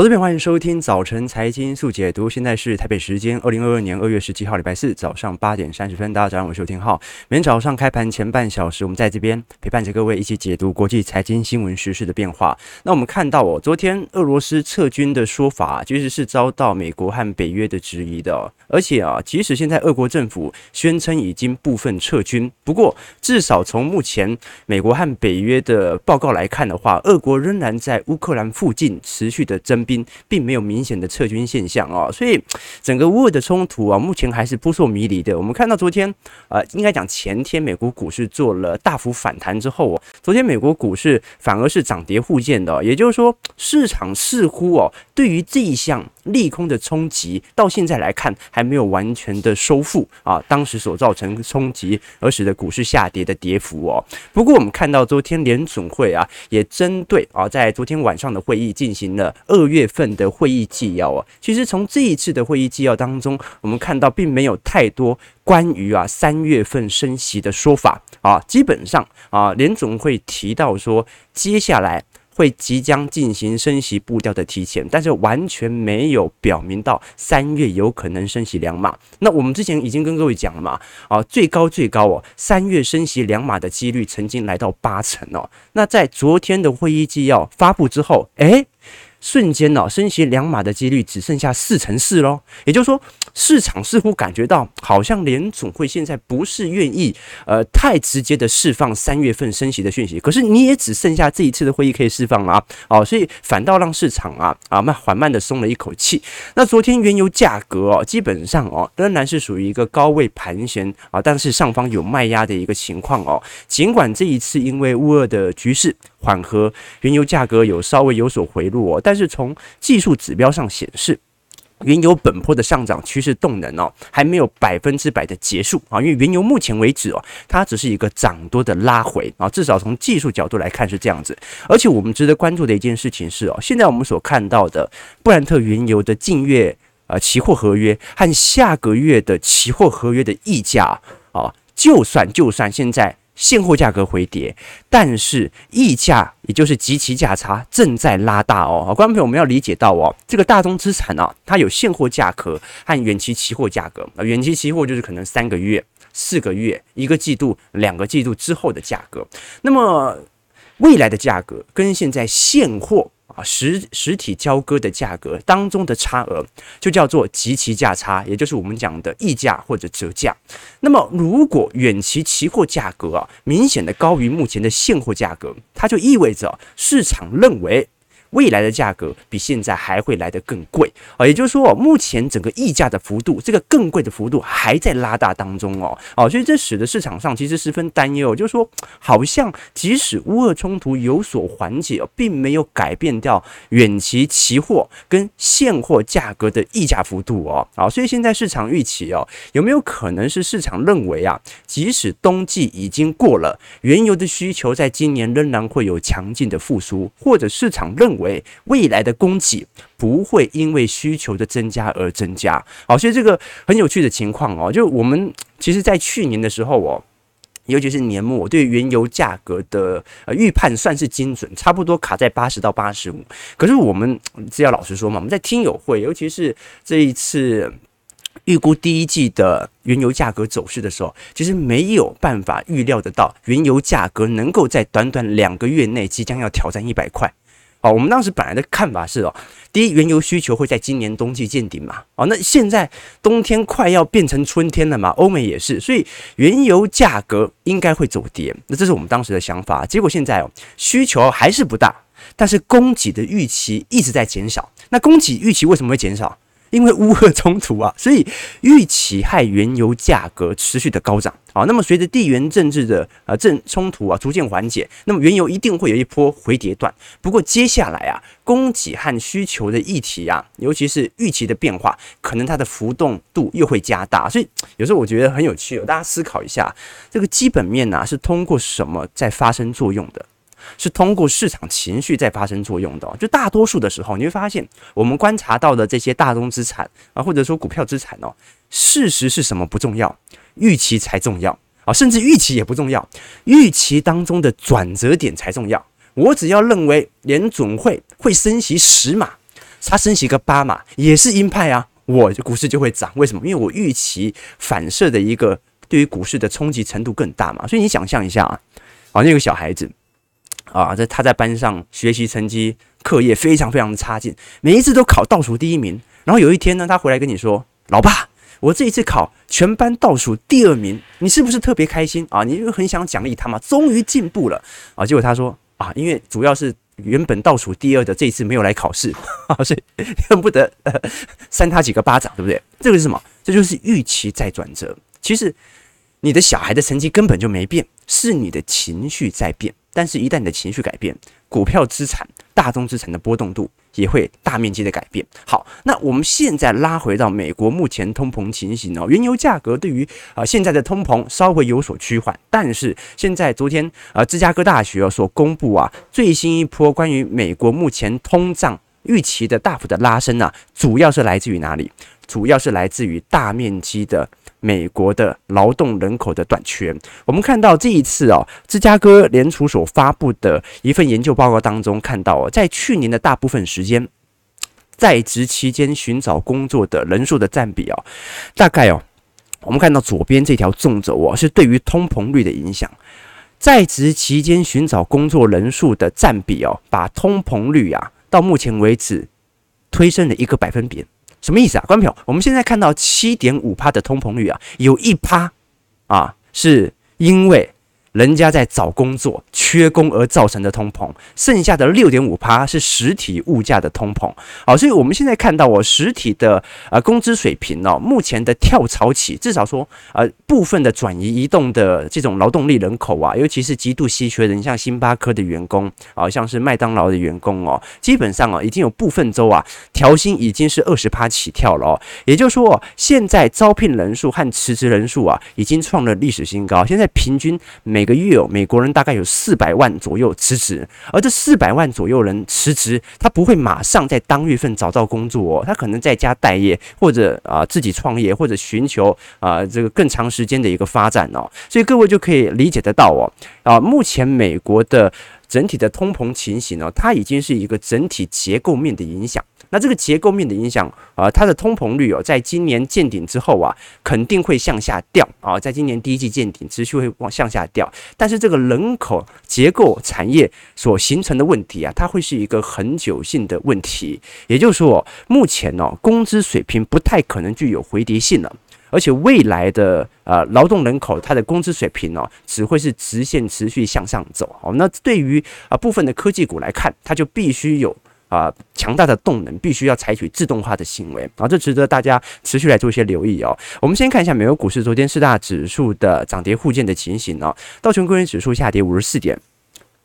投资朋友，欢迎收听早晨财经速解读。现在是台北时间二零二二年二月十七号，礼拜四早上八点三十分。大家早上好，我是廷浩。每天早上开盘前半小时，我们在这边陪伴着各位一起解读国际财经新闻时事的变化。那我们看到哦，昨天俄罗斯撤军的说法，其实是遭到美国和北约的质疑的。而且啊，即使现在俄国政府宣称已经部分撤军，不过至少从目前美国和北约的报告来看的话，俄国仍然在乌克兰附近持续的并没有明显的撤军现象哦，所以整个乌俄的冲突啊，目前还是扑朔迷离的。我们看到昨天，呃，应该讲前天，美国股市做了大幅反弹之后哦，昨天美国股市反而是涨跌互见的，也就是说，市场似乎哦，对于这一项利空的冲击，到现在来看还没有完全的收复啊，当时所造成冲击而使得股市下跌的跌幅哦。不过我们看到昨天联总会啊，也针对啊，在昨天晚上的会议进行了二。月份的会议纪要啊，其实从这一次的会议纪要当中，我们看到并没有太多关于啊三月份升息的说法啊，基本上啊联总会提到说接下来会即将进行升息步调的提前，但是完全没有表明到三月有可能升息两码。那我们之前已经跟各位讲了嘛，啊最高最高哦，三月升息两码的几率曾经来到八成哦。那在昨天的会议纪要发布之后，诶。瞬间呢，升息两码的几率只剩下四成四喽。也就是说，市场似乎感觉到，好像联总会现在不是愿意呃太直接的释放三月份升息的讯息。可是你也只剩下这一次的会议可以释放了啊，哦，所以反倒让市场啊啊慢缓慢的松了一口气。那昨天原油价格哦，基本上哦仍然是属于一个高位盘旋啊，但是上方有卖压的一个情况哦。尽管这一次因为乌俄的局势缓和，原油价格有稍微有所回落哦。但是从技术指标上显示，原油本波的上涨趋势动能哦，还没有百分之百的结束啊。因为原油目前为止哦，它只是一个涨多的拉回啊。至少从技术角度来看是这样子。而且我们值得关注的一件事情是哦，现在我们所看到的布兰特原油的近月呃期货合约和下个月的期货合约的溢价啊，就算就算现在。现货价格回跌，但是溢价也就是即期价差正在拉大哦。好，观众朋友，我们要理解到哦，这个大宗资产啊，它有现货价格和远期期货价格啊。远期期货就是可能三个月、四个月、一个季度、两个季度之后的价格。那么未来的价格跟现在现货。啊，实实体交割的价格当中的差额就叫做即期价差，也就是我们讲的溢价或者折价。那么，如果远期期货价格啊明显的高于目前的现货价格，它就意味着市场认为。未来的价格比现在还会来得更贵啊，也就是说，目前整个溢价的幅度，这个更贵的幅度还在拉大当中哦，哦，所以这使得市场上其实十分担忧，就是说，好像即使乌俄冲突有所缓解，并没有改变掉远期期货跟现货价格的溢价幅度哦，啊，所以现在市场预期哦，有没有可能是市场认为啊，即使冬季已经过了，原油的需求在今年仍然会有强劲的复苏，或者市场认。为未来的供给不会因为需求的增加而增加，好，所以这个很有趣的情况哦，就我们其实，在去年的时候哦，尤其是年末，对原油价格的呃预判算是精准，差不多卡在八十到八十五。可是我们只要老实说嘛，我们在听友会，尤其是这一次预估第一季的原油价格走势的时候，其实没有办法预料得到原油价格能够在短短两个月内即将要挑战一百块。哦，我们当时本来的看法是哦，第一，原油需求会在今年冬季见顶嘛。哦，那现在冬天快要变成春天了嘛，欧美也是，所以原油价格应该会走跌。那这是我们当时的想法。结果现在哦，需求还是不大，但是供给的预期一直在减少。那供给预期为什么会减少？因为乌俄冲突啊，所以预期害原油价格持续的高涨啊。那么随着地缘政治的呃正冲突啊逐渐缓解，那么原油一定会有一波回跌段。不过接下来啊，供给和需求的议题啊，尤其是预期的变化，可能它的浮动度又会加大。所以有时候我觉得很有趣哦，大家思考一下，这个基本面啊是通过什么在发生作用的？是通过市场情绪在发生作用的，就大多数的时候，你会发现我们观察到的这些大宗资产啊，或者说股票资产哦，事实是什么不重要，预期才重要啊，甚至预期也不重要，预期当中的转折点才重要。我只要认为联准会会升息十码，它升息个八码也是鹰派啊，我股市就会涨。为什么？因为我预期反射的一个对于股市的冲击程度更大嘛。所以你想象一下啊，啊，那个小孩子啊，在他在班上学习成绩、课业非常非常的差劲，每一次都考倒数第一名。然后有一天呢，他回来跟你说：“老爸，我这一次考全班倒数第二名，你是不是特别开心啊？你就很想奖励他嘛，终于进步了啊！”结果他说：“啊，因为主要是。”原本倒数第二的这一次没有来考试，所以恨不得呃扇他几个巴掌，对不对？这个是什么？这就是预期在转折。其实你的小孩的成绩根本就没变，是你的情绪在变。但是，一旦你的情绪改变，股票资产、大宗资产的波动度也会大面积的改变。好，那我们现在拉回到美国目前通膨情形哦，原油价格对于啊现在的通膨稍微有所趋缓，但是现在昨天啊芝加哥大学所公布啊最新一波关于美国目前通胀预期的大幅的拉升啊，主要是来自于哪里？主要是来自于大面积的。美国的劳动人口的短缺，我们看到这一次哦，芝加哥联储所发布的一份研究报告当中，看到哦，在去年的大部分时间，在职期间寻找工作的人数的占比哦，大概哦，我们看到左边这条纵轴哦，是对于通膨率的影响，在职期间寻找工作人数的占比哦，把通膨率啊，到目前为止推升了一个百分点。什么意思啊，观众朋友？我们现在看到七点五趴的通膨率啊，有一趴啊，是因为。人家在找工作，缺工而造成的通膨，剩下的六点五趴是实体物价的通膨。好，所以我们现在看到哦，实体的呃工资水平哦，目前的跳槽起，至少说呃部分的转移移动的这种劳动力人口啊，尤其是极度稀缺的，你像星巴克的员工啊，像是麦当劳的员工哦，基本上啊已经有部分州啊调薪已经是二十趴起跳了哦。也就是说，现在招聘人数和辞职人数啊已经创了历史新高。现在平均每每个月哦美国人大概有四百万左右辞职，而这四百万左右人辞职，他不会马上在当月份找到工作哦，他可能在家待业，或者啊自己创业，或者寻求啊这个更长时间的一个发展哦，所以各位就可以理解得到哦，啊目前美国的整体的通膨情形哦，它已经是一个整体结构面的影响。那这个结构面的影响啊，它的通膨率哦，在今年见顶之后啊，肯定会向下掉啊，在今年第一季见顶，持续会往向下掉。但是这个人口结构产业所形成的问题啊，它会是一个恒久性的问题。也就是说，目前哦，工资水平不太可能具有回跌性了，而且未来的呃劳动人口它的工资水平哦，只会是直线持续向上走。哦，那对于啊部分的科技股来看，它就必须有。啊，强大的动能必须要采取自动化的行为啊，这值得大家持续来做一些留意哦。我们先看一下美国股市昨天四大指数的涨跌互见的情形哦。道琼工业指数下跌五十四点，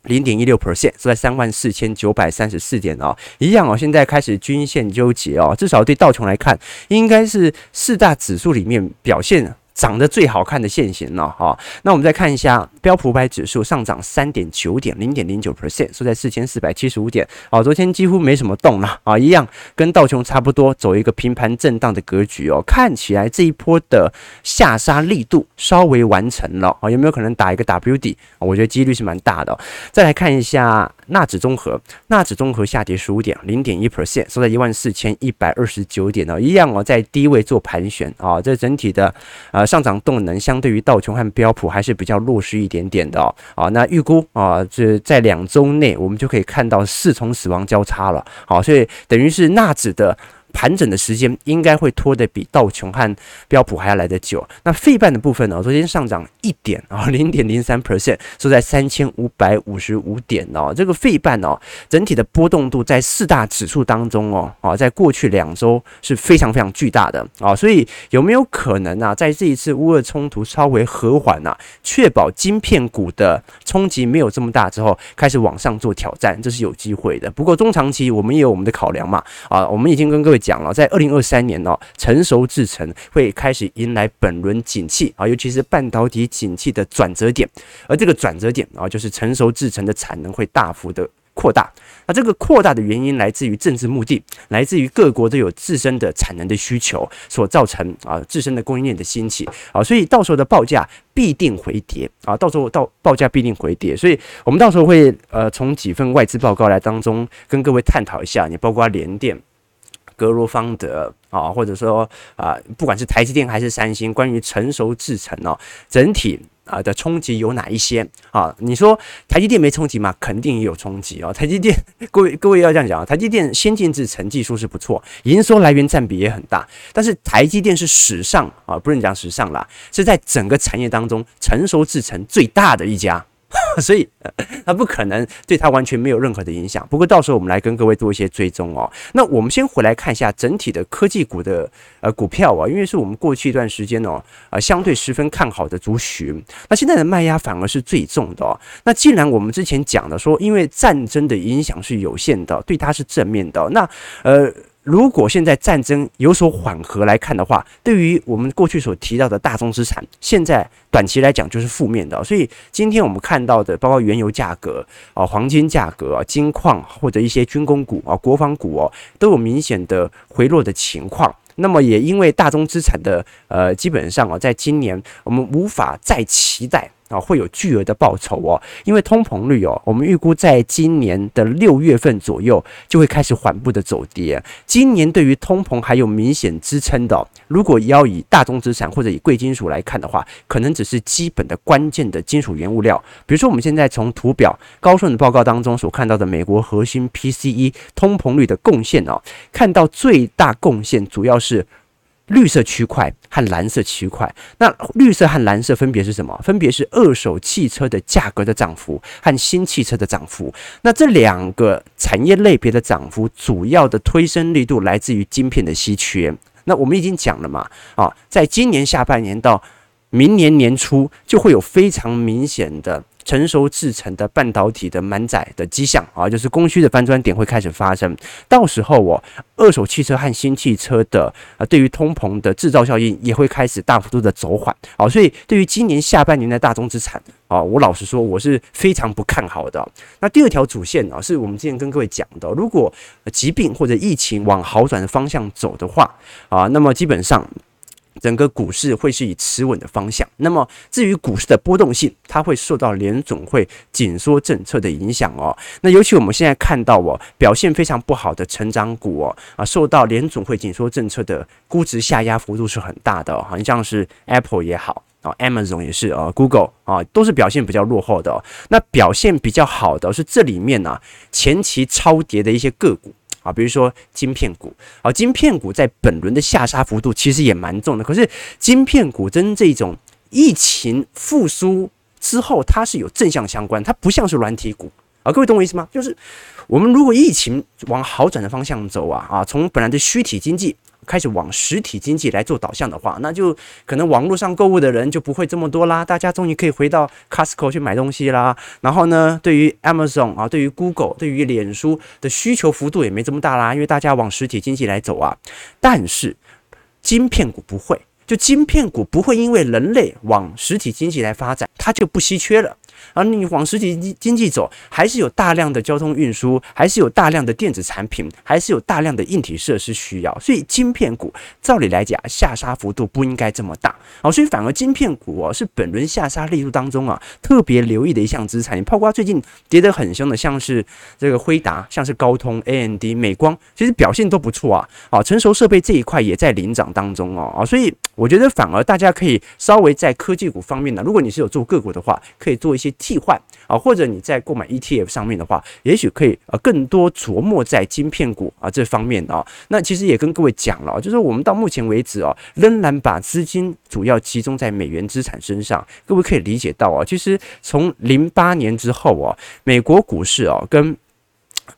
零点一六 percent，收在三万四千九百三十四点哦。一样哦，现在开始均线纠结哦，至少对道琼来看，应该是四大指数里面表现。涨得最好看的线型了哈，那我们再看一下标普五百指数上涨三点九点零点零九 percent，收在四千四百七十五点。哦，昨天几乎没什么动了啊，一样跟道琼差不多，走一个平盘震荡的格局哦。看起来这一波的下杀力度稍微完成了啊，有没有可能打一个 W 底？我觉得几率是蛮大的。再来看一下纳指综合，纳指综合下跌十五点零点一 percent，收在一万四千一百二十九点哦，一样哦，在低位做盘旋啊，这整体的啊上涨动能相对于道琼和标普还是比较弱势一点点的哦。啊，那预估啊，这在两周内我们就可以看到四重死亡交叉了。好，所以等于是纳指的。盘整的时间应该会拖得比道琼和标普还要来得久。那费半的部分呢？昨天上涨一点啊，零点零三 percent，收在三千五百五十五点哦。这个费半哦，整体的波动度在四大指数当中哦，啊，在过去两周是非常非常巨大的啊。所以有没有可能啊，在这一次乌俄冲突稍微和缓啊，确保晶片股的冲击没有这么大之后，开始往上做挑战，这是有机会的。不过中长期我们也有我们的考量嘛啊，我们已经跟各位。讲了，在二零二三年呢，成熟制程会开始迎来本轮景气啊，尤其是半导体景气的转折点，而这个转折点啊，就是成熟制程的产能会大幅的扩大。那这个扩大的原因来自于政治目的，来自于各国都有自身的产能的需求所造成啊，自身的供应链的兴起啊，所以到时候的报价必定回跌啊，到时候到报价必定回跌，所以我们到时候会呃从几份外资报告来当中跟各位探讨一下，你包括联电。格罗方德啊，或者说啊，不管是台积电还是三星，关于成熟制程哦，整体。啊的冲击有哪一些啊？你说台积电没冲击吗？肯定也有冲击哦。台积电，各位各位要这样讲啊，台积电先进制程技术是不错，营收来源占比也很大。但是台积电是史上啊，不能讲史上啦，是在整个产业当中成熟制程最大的一家。所以，它不可能对它完全没有任何的影响。不过到时候我们来跟各位做一些追踪哦。那我们先回来看一下整体的科技股的呃股票啊，因为是我们过去一段时间哦，呃相对十分看好的族群。那现在的卖压反而是最重的哦。那既然我们之前讲的说，因为战争的影响是有限的，对它是正面的，那呃。如果现在战争有所缓和来看的话，对于我们过去所提到的大宗资产，现在短期来讲就是负面的。所以今天我们看到的，包括原油价格啊、黄金价格啊、金矿或者一些军工股啊、国防股哦，都有明显的回落的情况。那么也因为大宗资产的呃，基本上啊，在今年我们无法再期待。啊，会有巨额的报酬哦，因为通膨率哦，我们预估在今年的六月份左右就会开始缓步的走跌。今年对于通膨还有明显支撑的，如果要以大宗资产或者以贵金属来看的话，可能只是基本的关键的金属原物料。比如说，我们现在从图表高盛的报告当中所看到的美国核心 PCE 通膨率的贡献哦，看到最大贡献主要是。绿色区块和蓝色区块，那绿色和蓝色分别是什么？分别是二手汽车的价格的涨幅和新汽车的涨幅。那这两个产业类别的涨幅，主要的推升力度来自于晶片的稀缺。那我们已经讲了嘛，啊，在今年下半年到明年年初，就会有非常明显的。成熟制程的半导体的满载的迹象啊，就是供需的翻转点会开始发生。到时候哦，二手汽车和新汽车的啊，对于通膨的制造效应也会开始大幅度的走缓。啊，所以对于今年下半年的大宗资产啊，我老实说我是非常不看好的。那第二条主线啊，是我们之前跟各位讲的，如果疾病或者疫情往好转的方向走的话啊，那么基本上。整个股市会是以持稳的方向。那么，至于股市的波动性，它会受到联总会紧缩政策的影响哦。那尤其我们现在看到哦，表现非常不好的成长股哦，啊，受到联总会紧缩政策的估值下压幅度是很大的哦。好像是 Apple 也好啊，Amazon 也是啊，Google 啊，都是表现比较落后的哦。那表现比较好的是这里面呢，前期超跌的一些个股。啊，比如说晶片股，啊，晶片股在本轮的下杀幅度其实也蛮重的。可是晶片股跟这种疫情复苏之后，它是有正向相关，它不像是软体股啊。各位懂我意思吗？就是我们如果疫情往好转的方向走啊，啊，从本来的虚体经济。开始往实体经济来做导向的话，那就可能网络上购物的人就不会这么多啦。大家终于可以回到 Costco 去买东西啦。然后呢，对于 Amazon 啊，对于 Google，对于脸书的需求幅度也没这么大啦，因为大家往实体经济来走啊。但是晶片股不会，就晶片股不会因为人类往实体经济来发展，它就不稀缺了。而你往实体经济走，还是有大量的交通运输，还是有大量的电子产品，还是有大量的硬体设施需要。所以晶片股照理来讲，下杀幅度不应该这么大。好，所以反而晶片股哦，是本轮下杀力度当中啊，特别留意的一项资产。你包括最近跌得很凶的，像是这个辉达，像是高通、AMD、美光，其实表现都不错啊。好，成熟设备这一块也在领涨当中哦。啊，所以我觉得反而大家可以稍微在科技股方面呢，如果你是有做个股的话，可以做一些。替换啊，或者你在购买 ETF 上面的话，也许可以呃更多琢磨在晶片股啊这方面啊。那其实也跟各位讲了，就是我们到目前为止啊，仍然把资金主要集中在美元资产身上。各位可以理解到啊，其实从零八年之后啊，美国股市啊跟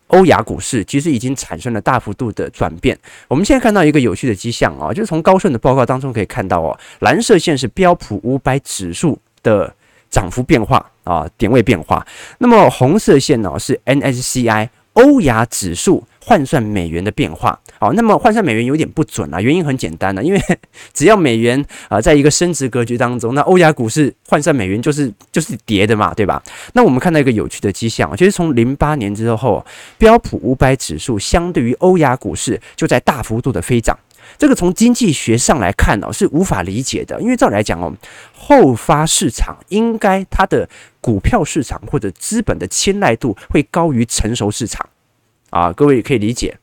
欧亚股市其实已经产生了大幅度的转变。我们现在看到一个有趣的迹象啊，就是从高盛的报告当中可以看到哦，蓝色线是标普五百指数的。涨幅变化啊，点位变化。那么红色线呢是 N S C I 欧亚指数换算美元的变化。好，那么换算美元有点不准啊，原因很简单啊，因为 只要美元啊在一个升值格局当中，那欧亚股市换算美元就是就是跌的嘛，对吧？那我们看到一个有趣的迹象，就是从零八年之后，标普五百指数相对于欧亚股市就在大幅度的飞涨。这个从经济学上来看哦，是无法理解的，因为照理来讲哦，后发市场应该它的股票市场或者资本的青睐度会高于成熟市场啊，各位也可以理解。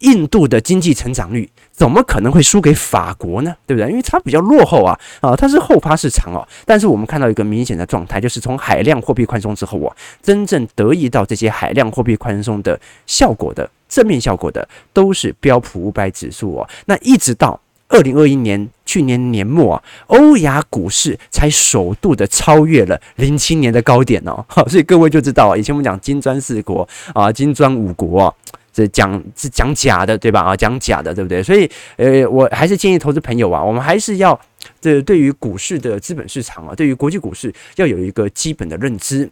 印度的经济成长率怎么可能会输给法国呢？对不对？因为它比较落后啊，啊，它是后发市场哦。但是我们看到一个明显的状态，就是从海量货币宽松之后啊，真正得益到这些海量货币宽松的效果的正面效果的，都是标普五百指数哦。那一直到二零二一年去年年末啊，欧亚股市才首度的超越了零七年的高点哦。好，所以各位就知道，以前我们讲金砖四国啊，金砖五国啊。这讲是讲假的，对吧？啊，讲假的，对不对？所以，呃，我还是建议投资朋友啊，我们还是要这对于股市的资本市场啊，对于国际股市要有一个基本的认知。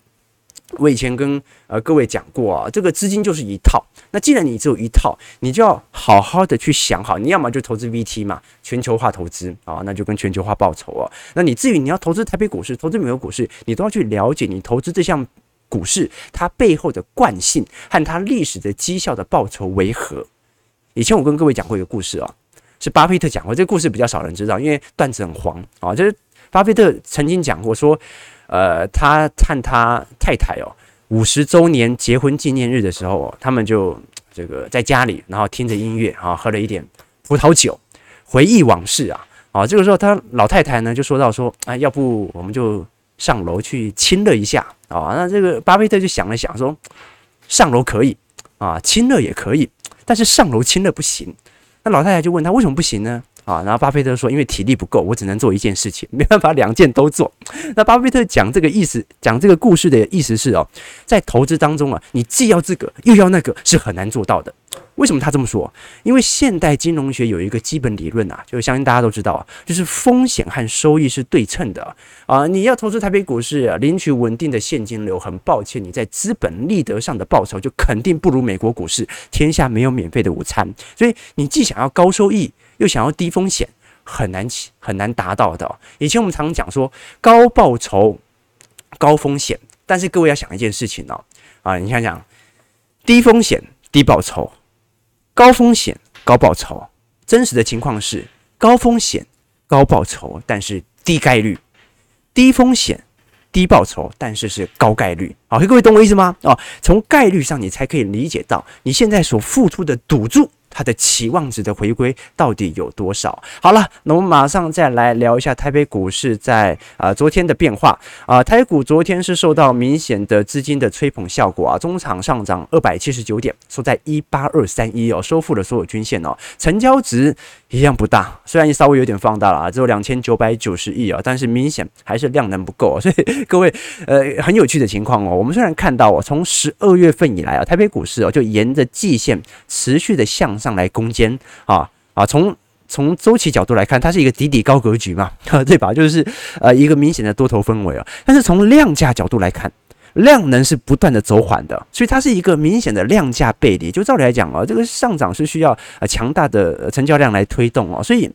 我以前跟呃各位讲过啊，这个资金就是一套。那既然你只有一套，你就要好好的去想好，你要么就投资 VT 嘛，全球化投资啊，那就跟全球化报酬啊。那你至于你要投资台北股市，投资美国股市，你都要去了解你投资这项。股市它背后的惯性和它历史的绩效的报酬为何？以前我跟各位讲过一个故事啊，是巴菲特讲过。这个故事比较少人知道，因为段子很黄啊。就是巴菲特曾经讲过说，呃，他和他太太哦，五十周年结婚纪念日的时候，他们就这个在家里，然后听着音乐啊，喝了一点葡萄酒，回忆往事啊。啊，这个时候他老太太呢就说到说，啊，要不我们就。上楼去亲热一下啊，那这个巴菲特就想了想说，上楼可以啊，亲热也可以，但是上楼亲热不行。那老太太就问他为什么不行呢？啊，然后巴菲特说，因为体力不够，我只能做一件事情，没办法两件都做。那巴菲特讲这个意思，讲这个故事的意思是哦，在投资当中啊，你既要这个又要那个，是很难做到的。为什么他这么说？因为现代金融学有一个基本理论啊，就是相信大家都知道啊，就是风险和收益是对称的啊。你要投资台北股市啊，领取稳定的现金流，很抱歉，你在资本利得上的报酬就肯定不如美国股市。天下没有免费的午餐，所以你既想要高收益，又想要低风险，很难很难达到的。以前我们常常讲说高报酬、高风险，但是各位要想一件事情哦，啊，你想想低风险、低报酬。高风险高报酬，真实的情况是高风险高报酬，但是低概率；低风险低报酬，但是是高概率。好，各位懂我意思吗？哦，从概率上你才可以理解到你现在所付出的赌注。它的期望值的回归到底有多少？好了，那我们马上再来聊一下台北股市在啊、昨天的变化啊、台股昨天是受到明显的资金的吹捧效果啊，中场上涨二百七十九点，收在一八二三一哦，收复了所有均线哦。成交值一样不大，虽然稍微有点放大了啊，只有两千九百九十亿啊，但是明显还是量能不够，所以各位呃很有趣的情况哦。我们虽然看到哦，从十二月份以来啊，台北股市哦就沿着季线持续的向上来攻坚啊啊！从从周期角度来看，它是一个底底高格局嘛，对吧？就是呃一个明显的多头氛围啊。但是从量价角度来看，量能是不断的走缓的，所以它是一个明显的量价背离。就照理来讲啊，这个上涨是需要呃强大的成交量来推动哦，所以。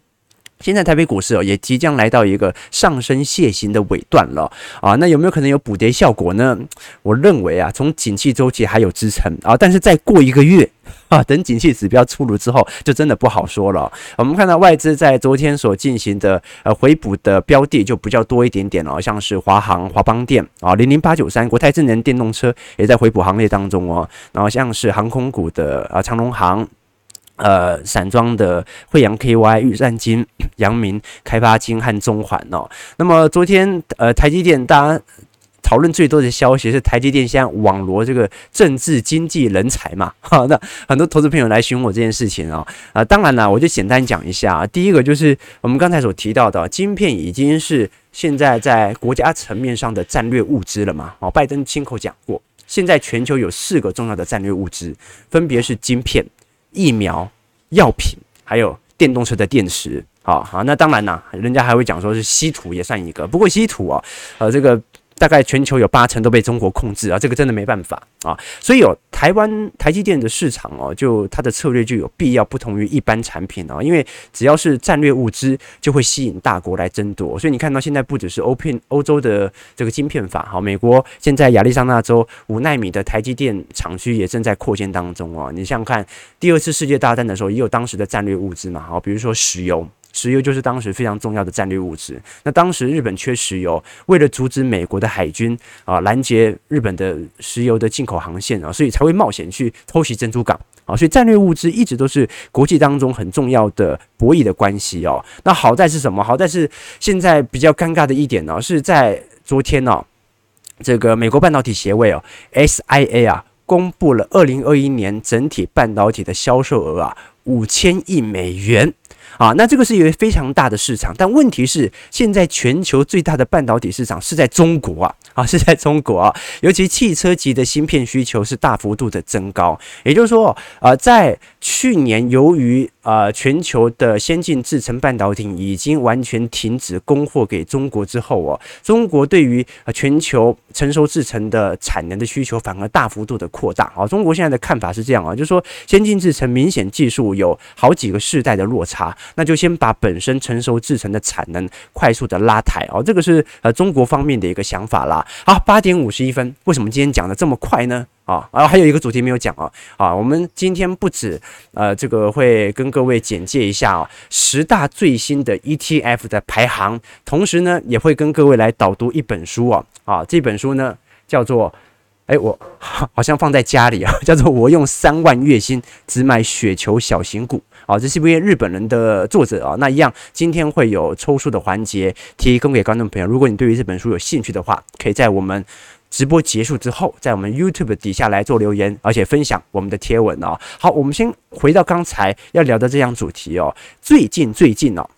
现在台北股市哦，也即将来到一个上升楔形的尾段了啊，那有没有可能有补跌效果呢？我认为啊，从景气周期还有支撑啊，但是再过一个月 啊，等景气指标出炉之后，就真的不好说了。我们看到外资在昨天所进行的呃回补的标的就比较多一点点了，像是华航、华邦电啊，零零八九三国泰智能电动车也在回补行列当中哦，然后像是航空股的啊长荣航。呃，散装的惠阳 KY、玉山金、阳明、开发金和中环哦。那么昨天呃，台积电大家讨论最多的消息是台积电现在网罗这个政治经济人才嘛？哈，那很多投资朋友来询问我这件事情啊啊，当然了，我就简单讲一下。第一个就是我们刚才所提到的，晶片已经是现在在国家层面上的战略物资了嘛？哦，拜登亲口讲过，现在全球有四个重要的战略物资，分别是晶片。疫苗、药品，还有电动车的电池，好好，那当然啦，人家还会讲说是稀土也算一个，不过稀土啊，呃，这个。大概全球有八成都被中国控制啊，这个真的没办法啊，所以有台湾台积电的市场哦，就它的策略就有必要不同于一般产品哦，因为只要是战略物资，就会吸引大国来争夺。所以你看到现在不只是欧片欧洲的这个晶片法，好，美国现在亚利桑那州五奈米的台积电厂区也正在扩建当中哦。你想想看，第二次世界大战的时候也有当时的战略物资嘛，好，比如说石油。石油就是当时非常重要的战略物资。那当时日本缺石油，为了阻止美国的海军啊拦截日本的石油的进口航线啊，所以才会冒险去偷袭珍珠港啊，所以战略物资一直都是国际当中很重要的博弈的关系哦。那好在是什么？好在是现在比较尴尬的一点呢，是在昨天呢，这个美国半导体协会哦，SIA 啊，公布了二零二一年整体半导体的销售额啊，五千亿美元。啊，那这个是一个非常大的市场，但问题是，现在全球最大的半导体市场是在中国啊，啊，是在中国啊，尤其汽车级的芯片需求是大幅度的增高，也就是说，啊，在去年由于啊全球的先进制程半导体已经完全停止供货给中国之后哦，中国对于啊全球成熟制程的产能的需求反而大幅度的扩大啊，中国现在的看法是这样啊，就是说先进制程明显技术有好几个世代的落差。那就先把本身成熟制程的产能快速的拉抬哦，这个是呃中国方面的一个想法啦。好，八点五十一分，为什么今天讲的这么快呢？啊，然后还有一个主题没有讲啊，啊，我们今天不止呃这个会跟各位简介一下啊，十大最新的 ETF 的排行，同时呢也会跟各位来导读一本书啊，啊，这本书呢叫做。哎，我 好像放在家里啊，叫做我用三万月薪只买雪球小型股啊，这是不是日本人的作者啊？那一样，今天会有抽书的环节提供给观众朋友。如果你对于这本书有兴趣的话，可以在我们直播结束之后，在我们 YouTube 底下来做留言，而且分享我们的贴文哦。好，我们先回到刚才要聊的这样主题哦。最近最近哦，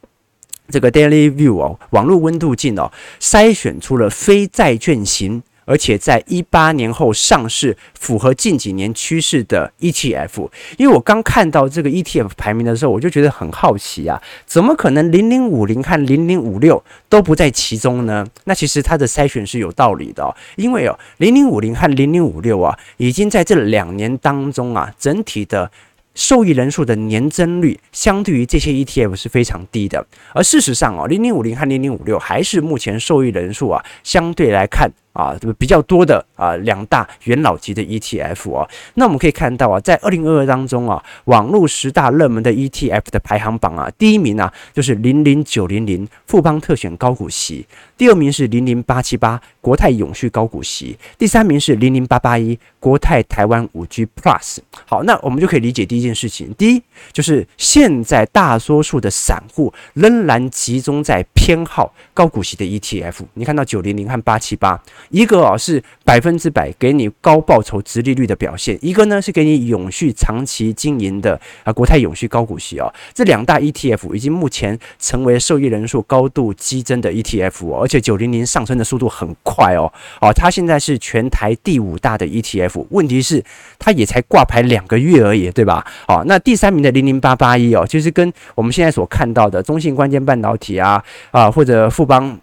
这个 Daily View 哦，网络温度计哦，筛选出了非债券型。而且在一八年后上市，符合近几年趋势的 ETF。因为我刚看到这个 ETF 排名的时候，我就觉得很好奇啊，怎么可能零零五零和零零五六都不在其中呢？那其实它的筛选是有道理的哦，因为哦，零零五零和零零五六啊，已经在这两年当中啊，整体的受益人数的年增率，相对于这些 ETF 是非常低的。而事实上哦，零零五零和零零五六还是目前受益人数啊，相对来看。啊，这个比较多的啊，两大元老级的 ETF 哦，那我们可以看到啊，在二零二二当中啊，网络十大热门的 ETF 的排行榜啊，第一名啊就是零零九零零富邦特选高股息，第二名是零零八七八国泰永续高股息，第三名是零零八八一国泰台湾五 G Plus。好，那我们就可以理解第一件事情，第一就是现在大多数的散户仍然集中在偏好高股息的 ETF，你看到九零零和八七八。一个啊是百分之百给你高报酬、直利率的表现，一个呢是给你永续长期经营的啊国泰永续高股息哦，这两大 ETF 已经目前成为受益人数高度激增的 ETF 哦，而且九零零上升的速度很快哦，哦，它现在是全台第五大的 ETF，问题是它也才挂牌两个月而已，对吧？哦，那第三名的零零八八一哦，其实跟我们现在所看到的中信关键半导体啊啊或者富邦。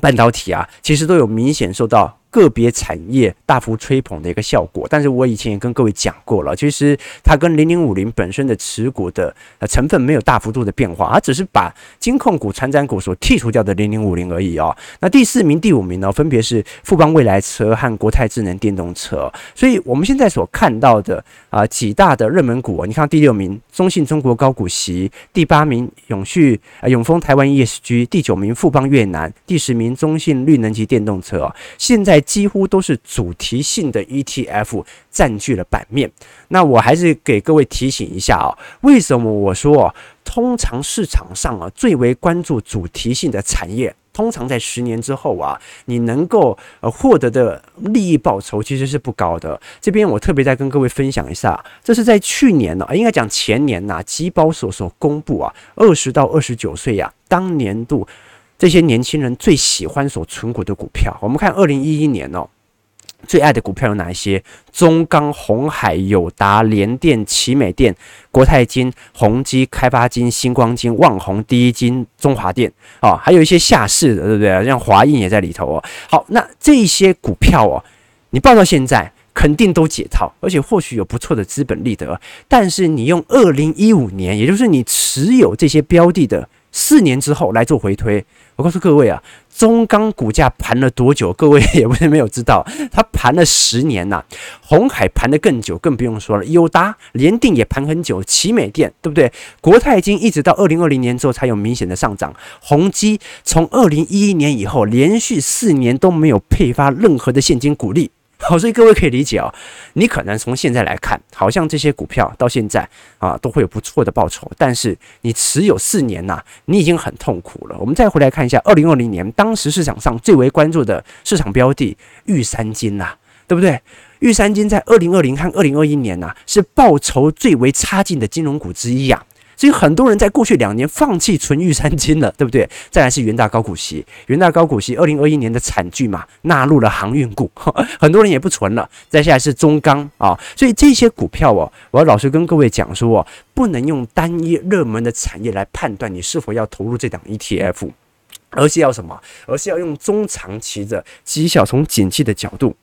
半导体啊，其实都有明显受到。个别产业大幅吹捧的一个效果，但是我以前也跟各位讲过了，其实它跟零零五零本身的持股的呃成分没有大幅度的变化，它只是把金控股、参展股所剔除掉的零零五零而已哦。那第四名、第五名呢，分别是富邦未来车和国泰智能电动车。所以我们现在所看到的啊几大的热门股，你看第六名中信中国高股息，第八名永续啊永丰台湾 ESG，第九名富邦越南，第十名中信绿能及电动车。现在几乎都是主题性的 ETF 占据了版面。那我还是给各位提醒一下啊，为什么我说啊，通常市场上啊最为关注主题性的产业，通常在十年之后啊，你能够呃获得的利益报酬其实是不高的。这边我特别再跟各位分享一下，这是在去年呢，应该讲前年呐，集保所所公布啊，二十到二十九岁呀，当年度。这些年轻人最喜欢所存股的股票，我们看二零一一年哦，最爱的股票有哪一些？中钢、鸿海、友达、联电、奇美电、国泰金、宏基、开发金、星光金、旺宏、第一金、中华电啊，还有一些下市的，对不对？像华映也在里头哦。好，那这些股票哦，你报到现在肯定都解套，而且或许有不错的资本利得，但是你用二零一五年，也就是你持有这些标的的四年之后来做回推。我告诉各位啊，中钢股价盘了多久？各位 也不是没有知道，它盘了十年呐、啊。鸿海盘得更久，更不用说了。友达、联电也盘很久，奇美电对不对？国泰金一直到二零二零年之后才有明显的上涨。宏基从二零一一年以后，连续四年都没有配发任何的现金股利。好，所以各位可以理解哦，你可能从现在来看，好像这些股票到现在啊都会有不错的报酬，但是你持有四年呐、你已经很痛苦了。我们再回来看一下，二零二零年当时市场上最为关注的市场标的玉山金呐，对不对？玉山金在二零二零和二零二一年呐，是报酬最为差劲的金融股之一呀。所以很多人在过去两年放弃存玉山金了，对不对？再来是元大高股息，元大高股息二零二一年的惨剧嘛，纳入了航运股，很多人也不存了。再下来是中钢啊，所以这些股票哦，我要老实跟各位讲说哦，不能用单一热门的产业来判断你是否要投入这档 ETF，而是要什么？而是要用中长期的绩效，从景气的角度。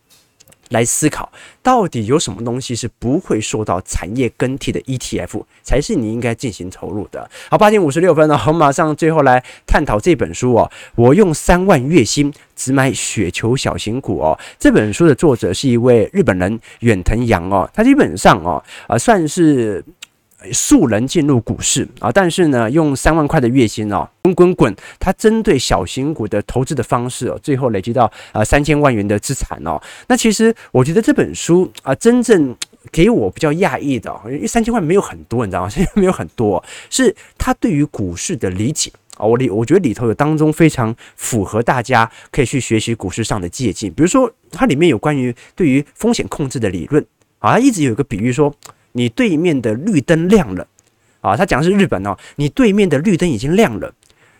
来思考，到底有什么东西是不会受到产业更替的 ETF，才是你应该进行投入的。好，八点五十六分了，我 们马上最后来探讨这本书哦。我用三万月薪只买雪球小型股哦。这本书的作者是一位日本人远藤洋哦，他基本上哦，啊算是。素人进入股市啊，但是呢，用三万块的月薪哦，滚滚滚，他针对小型股的投资的方式哦，最后累积到啊三千万元的资产哦。那其实我觉得这本书啊，真正给我比较讶异的，因为三千万没有很多，你知道吗？三 千没有很多，是他对于股市的理解啊，我里我觉得里头有当中非常符合大家可以去学习股市上的借鉴，比如说它里面有关于对于风险控制的理论啊，一直有一个比喻说。你对面的绿灯亮了，啊，他讲的是日本哦。你对面的绿灯已经亮了，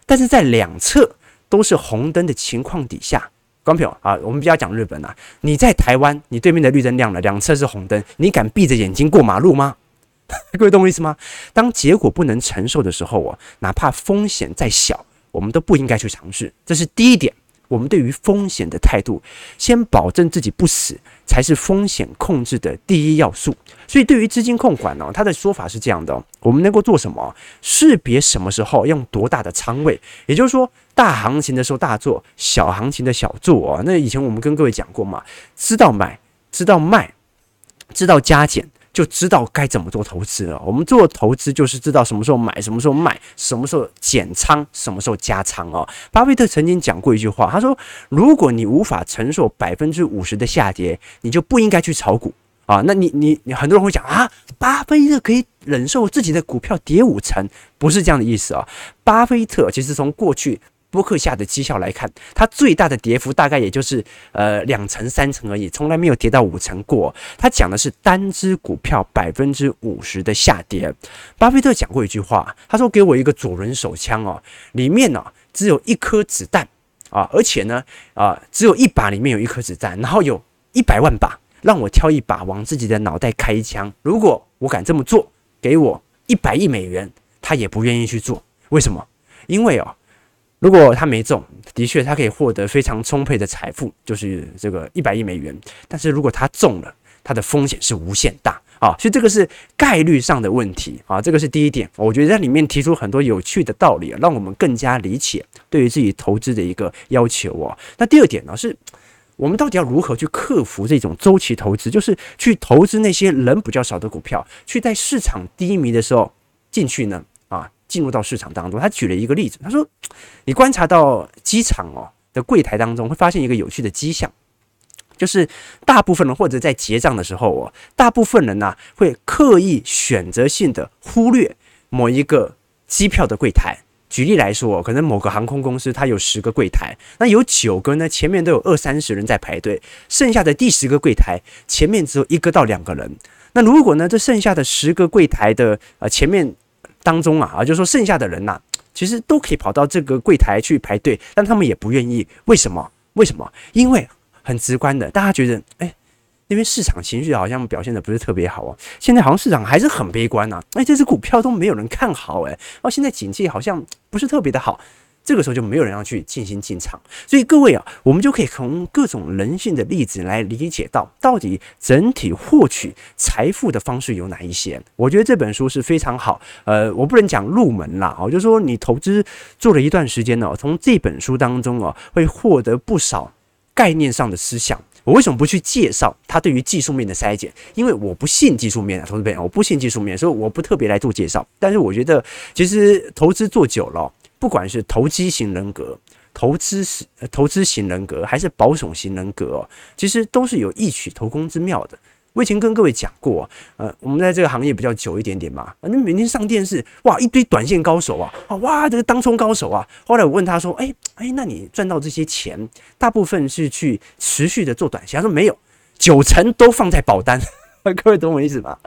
但是在两侧都是红灯的情况底下，观众朋友啊，我们不要讲日本啊。你在台湾，你对面的绿灯亮了，两侧是红灯，你敢闭着眼睛过马路吗？各位懂我意思吗？当结果不能承受的时候哦，哪怕风险再小，我们都不应该去尝试。这是第一点。我们对于风险的态度，先保证自己不死，才是风险控制的第一要素。所以，对于资金控管呢，他的说法是这样的：我们能够做什么？识别什么时候用多大的仓位，也就是说，大行情的时候大做，小行情的小做啊。那以前我们跟各位讲过嘛，知道买，知道卖，知道加减。就知道该怎么做投资了。我们做投资就是知道什么时候买，什么时候卖，什么时候减仓，什么时候加仓哦。巴菲特曾经讲过一句话，他说：“如果你无法承受百分之五十的下跌，你就不应该去炒股啊。”那你你你很多人会讲啊，巴菲特可以忍受自己的股票跌五成，不是这样的意思啊。巴菲特其实从过去。波克下的绩效来看，它最大的跌幅大概也就是呃两成三成而已，从来没有跌到五成过。他讲的是单只股票百分之五十的下跌。巴菲特讲过一句话，他说：“给我一个左轮手枪哦，里面呢、只有一颗子弹啊，而且呢啊只有一把里面有一颗子弹，然后有一百万把，让我挑一把往自己的脑袋开一枪。如果我敢这么做，给我一百亿美元，他也不愿意去做。为什么？因为哦。”如果他没中，的确他可以获得非常充沛的财富，就是这个一百亿美元。但是如果他中了，他的风险是无限大啊，所以这个是概率上的问题啊，这个是第一点。我觉得在里面提出很多有趣的道理，让我们更加理解对于自己投资的一个要求哦。那第二点呢，是我们到底要如何去克服这种周期投资，就是去投资那些人比较少的股票，去在市场低迷的时候进去呢？进入到市场当中，他举了一个例子，他说：“你观察到机场哦的柜台当中，会发现一个有趣的迹象，就是大部分人或者在结账的时候哦，大部分人呢会刻意选择性的忽略某一个机票的柜台。举例来说，可能某个航空公司它有十个柜台，那有九个呢前面都有二三十人在排队，剩下的第十个柜台前面只有一个到两个人。那如果呢这剩下的十个柜台的呃前面。当中啊啊，就说剩下的人呐、其实都可以跑到这个柜台去排队，但他们也不愿意。为什么？为什么？因为很直观的，大家觉得，哎，那边市场情绪好像表现的不是特别好哦。现在好像市场还是很悲观呐、啊，哎，这只股票都没有人看好，哎，哦，现在景气好像不是特别的好。这个时候就没有人要去进行进场，所以各位啊，我们就可以从各种人性的例子来理解到，到底整体获取财富的方式有哪一些。我觉得这本书是非常好，呃，我不能讲入门啦，哦，就说你投资做了一段时间呢，从这本书当中啊，会获得不少概念上的思想。我为什么不去介绍它对于技术面的筛检？因为我不信技术面啊，投资朋友，我不信技术面，所以我不特别来做介绍。但是我觉得，其实投资做久了。不管是投机型人格、投资是投资型人格还是保守型人格哦，其实都是有异曲同工之妙的。我以前跟各位讲过，呃，我们在这个行业比较久一点点嘛，反正每天上电视，哇，一堆短线高手啊，哇，这个当冲高手啊。后来我问他说，哎哎，那你赚到这些钱，大部分是去持续的做短线？他说没有，九成都放在保单。各位懂我意思吗？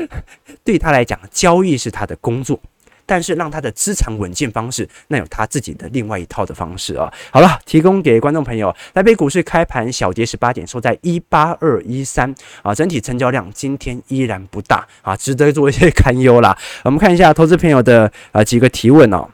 对他来讲，交易是他的工作。但是让他的资产稳健方式，那有他自己的另外一套的方式啊。好了，提供给观众朋友。台北股市开盘小跌十八点，收在一八二一三啊。整体成交量今天依然不大啊，值得做一些堪忧啦。我们看一下投资朋友的啊几个提问哦。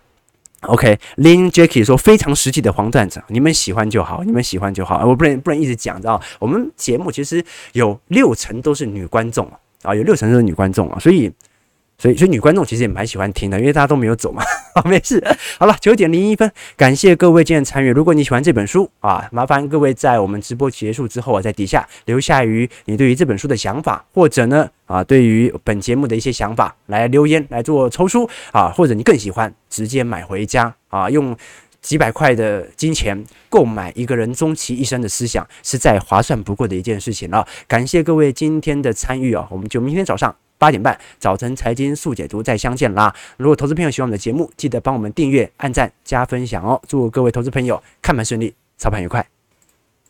OK，Lin Jackie 说非常实际的黄段子，你们喜欢就好，你们喜欢就好。我不能不能一直讲，知道我们节目其实有六成都是女观众啊，有六成都是女观众啊，所以。所以，所以女观众其实也蛮喜欢听的，因为大家都没有走嘛。好，没事。好了，九点零一分，感谢各位今天参与。如果你喜欢这本书啊，麻烦各位在我们直播结束之后啊，在底下留下于你对于这本书的想法，或者呢啊，对于本节目的一些想法来留言来做抽书啊，或者你更喜欢直接买回家啊，用几百块的金钱购买一个人终其一生的思想，是再划算不过的一件事情了。感谢各位今天的参与啊，我们就明天早上。八点半，早晨财经速解读再相见啦！如果投资朋友喜欢我们的节目，记得帮我们订阅、按赞、加分享哦！祝各位投资朋友看盘顺利，操盘愉快。